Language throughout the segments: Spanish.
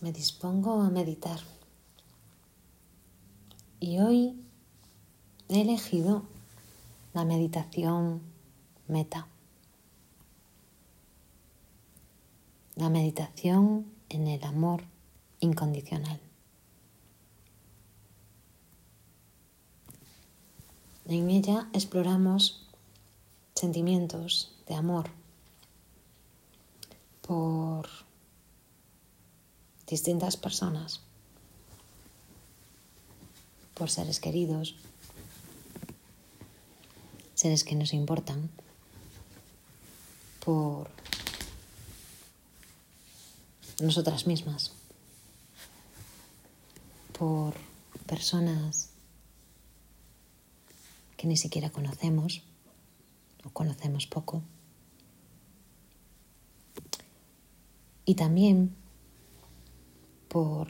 me dispongo a meditar. Y hoy he elegido la meditación meta. La meditación en el amor incondicional. En ella exploramos sentimientos de amor por distintas personas, por seres queridos, seres que nos importan, por nosotras mismas, por personas que ni siquiera conocemos o conocemos poco. Y también por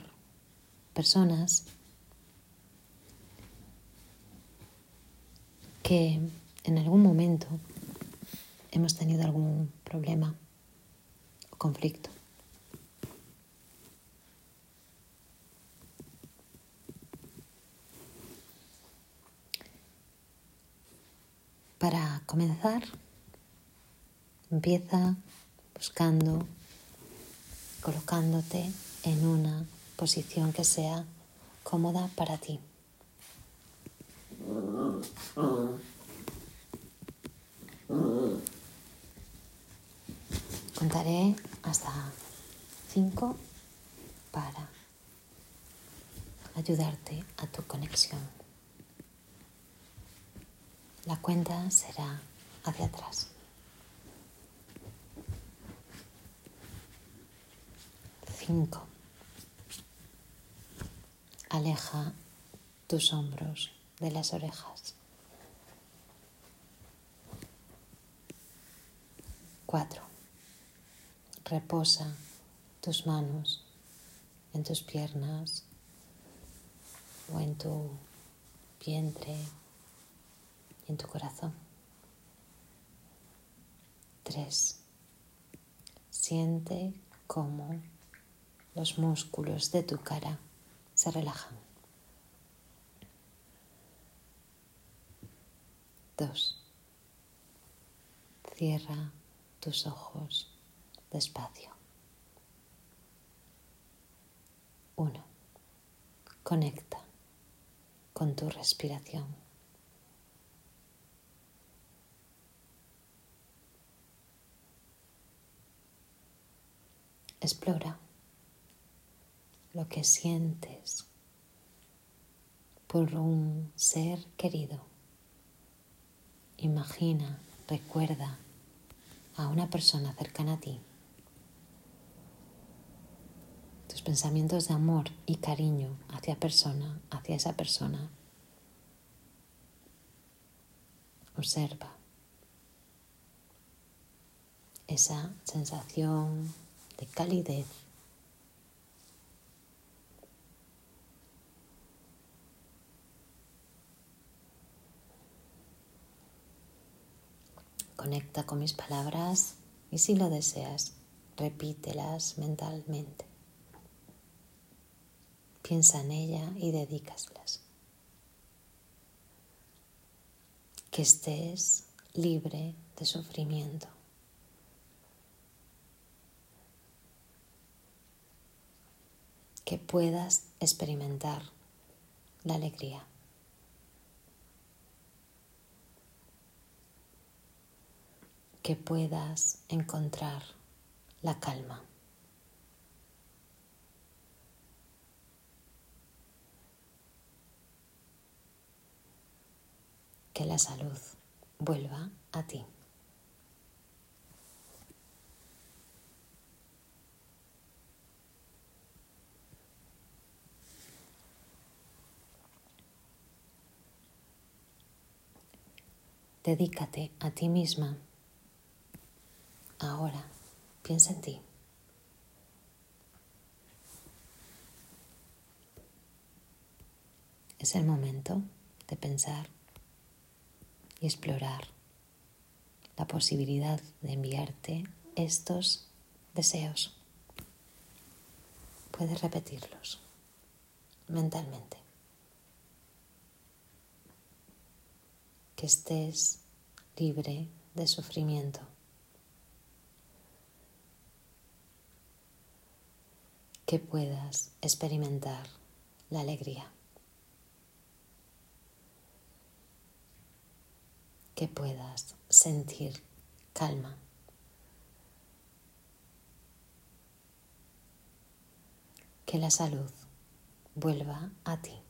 personas que en algún momento hemos tenido algún problema o conflicto. Para comenzar, empieza buscando, colocándote en una posición que sea cómoda para ti. Contaré hasta cinco para ayudarte a tu conexión. La cuenta será hacia atrás. Cinco. Aleja tus hombros de las orejas. Cuatro. Reposa tus manos en tus piernas o en tu vientre y en tu corazón. Tres. Siente cómo los músculos de tu cara se relajan. Dos. Cierra tus ojos despacio. Uno. Conecta con tu respiración. Explora lo que sientes por un ser querido. Imagina, recuerda a una persona cercana a ti. Tus pensamientos de amor y cariño hacia persona, hacia esa persona. Observa esa sensación de calidez Conecta con mis palabras y si lo deseas, repítelas mentalmente. Piensa en ella y dedícaslas. Que estés libre de sufrimiento. Que puedas experimentar la alegría. Que puedas encontrar la calma. Que la salud vuelva a ti. Dedícate a ti misma Ahora, piensa en ti. Es el momento de pensar y explorar la posibilidad de enviarte estos deseos. puedes repetirlos mentalmente. Que estés libre de sufrimiento. Que puedas experimentar la alegría. Que puedas sentir calma. Que la salud vuelva a ti.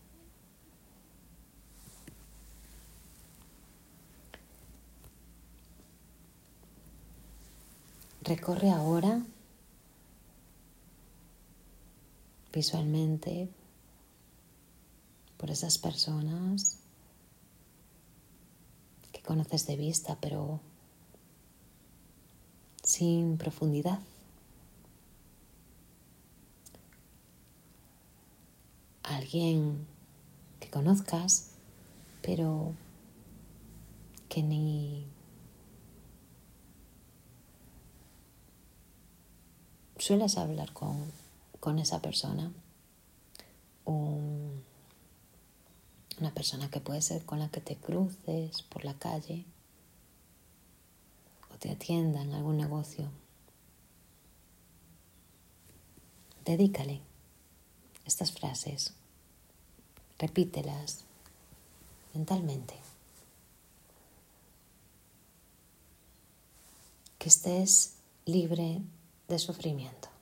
Recorre ahora visualmente por esas personas que conoces de vista, pero sin profundidad. Alguien que conozcas, pero que ni sueles hablar con, con esa persona. Un, una persona que puede ser con la que te cruces por la calle o te atienda en algún negocio. Dedícale estas frases, repítelas mentalmente. Que estés libre de sufrimiento.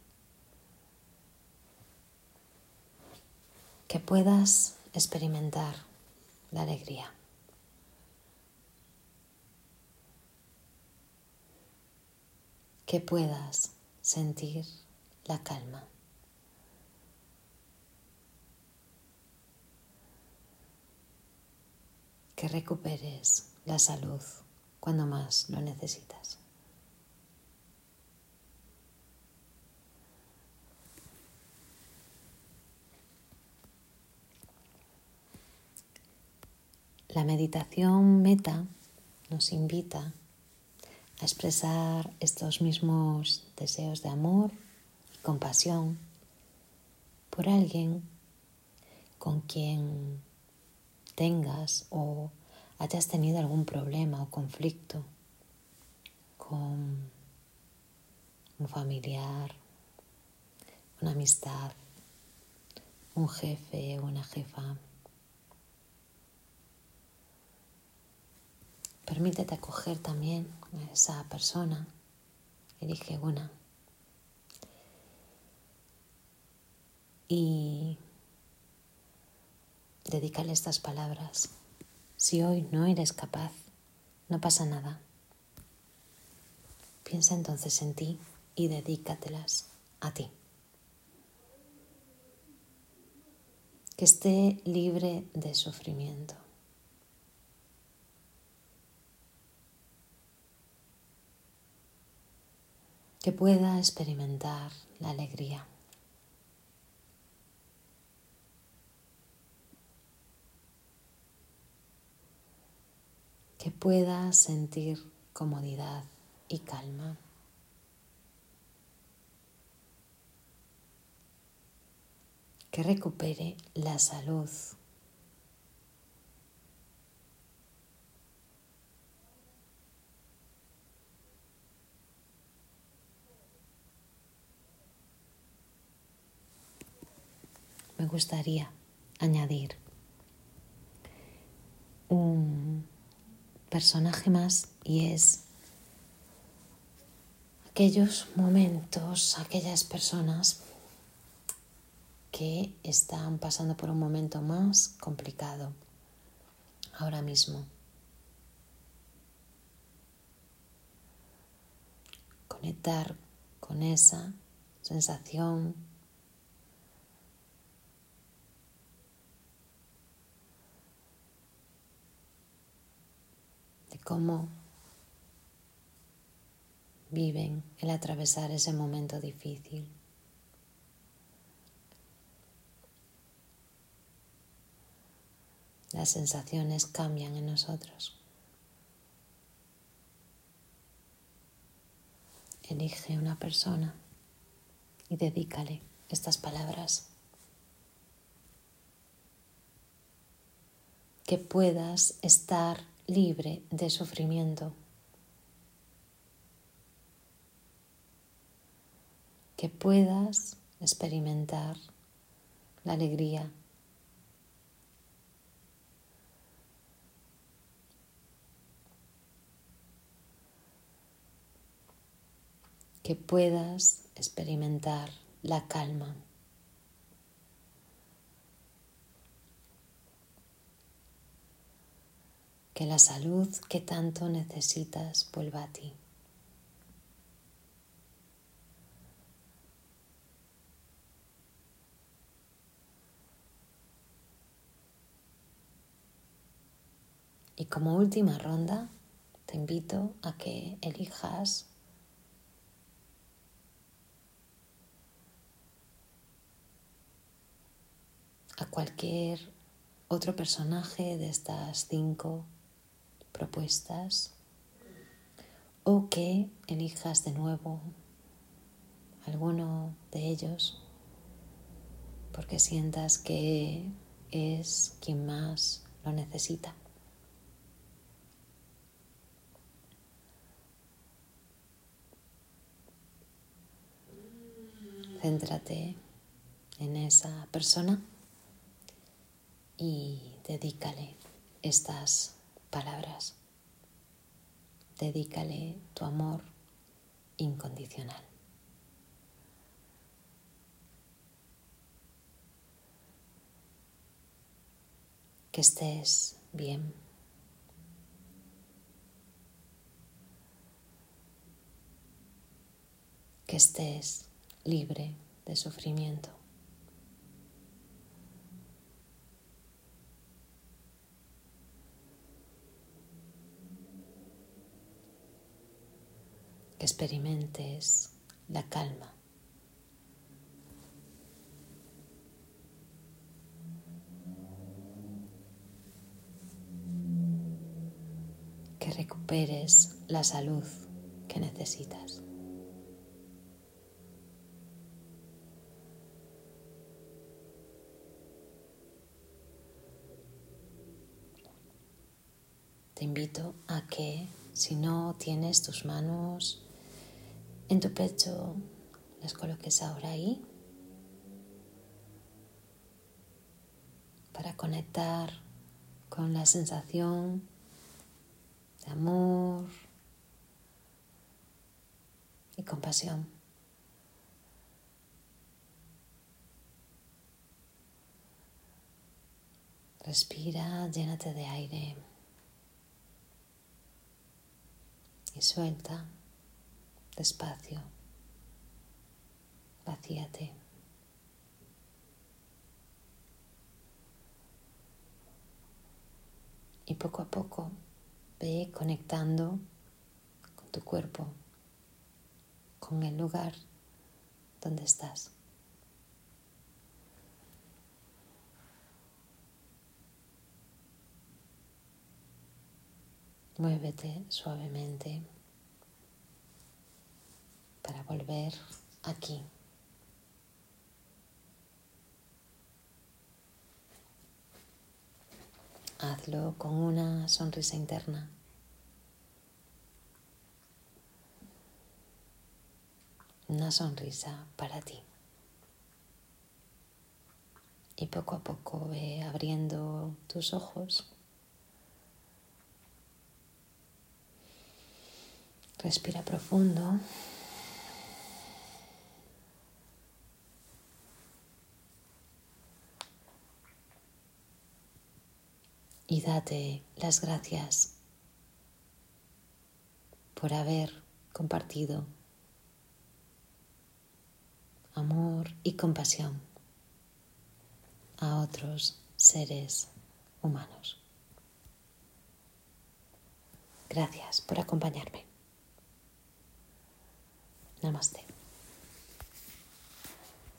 Que puedas experimentar la alegría. Que puedas sentir la calma. Que recuperes la salud cuando más lo necesitas. La meditación meta nos invita a expresar estos mismos deseos de amor y compasión por alguien con quien tengas o hayas tenido algún problema o conflicto con un familiar, una amistad, un jefe o una jefa. Permítete acoger también a esa persona. Elige una. Y dedícale estas palabras. Si hoy no eres capaz, no pasa nada. Piensa entonces en ti y dedícatelas a ti. Que esté libre de sufrimiento. Que pueda experimentar la alegría. Que pueda sentir comodidad y calma. Que recupere la salud me gustaría añadir un personaje más y es aquellos momentos, aquellas personas que están pasando por un momento más complicado ahora mismo. Conectar con esa sensación cómo viven el atravesar ese momento difícil. Las sensaciones cambian en nosotros. Elige una persona y dedícale estas palabras. Que puedas estar libre de sufrimiento. Que puedas experimentar la alegría. Que puedas experimentar la calma. Que la salud que tanto necesitas vuelva a ti. Y como última ronda, te invito a que elijas a cualquier otro personaje de estas cinco propuestas o que elijas de nuevo alguno de ellos porque sientas que es quien más lo necesita. Céntrate en esa persona y dedícale estas palabras. Dedícale tu amor incondicional. Que estés bien. Que estés libre de sufrimiento. Que experimentes la calma. Que recuperes la salud que necesitas. te invito a que si no tienes tus manos en tu pecho, las coloques ahora ahí para conectar con la sensación de amor y compasión. Respira, llénate de aire. Y suelta despacio. Vacíate. Y poco a poco ve conectando con tu cuerpo, con el lugar donde estás. Muévete suavemente para volver aquí. Hazlo con una sonrisa interna. Una sonrisa para ti. Y poco a poco ve abriendo tus ojos Respira profundo. Y date las gracias por haber compartido amor y compasión a otros seres humanos. Gracias por acompañarme. ナマステ。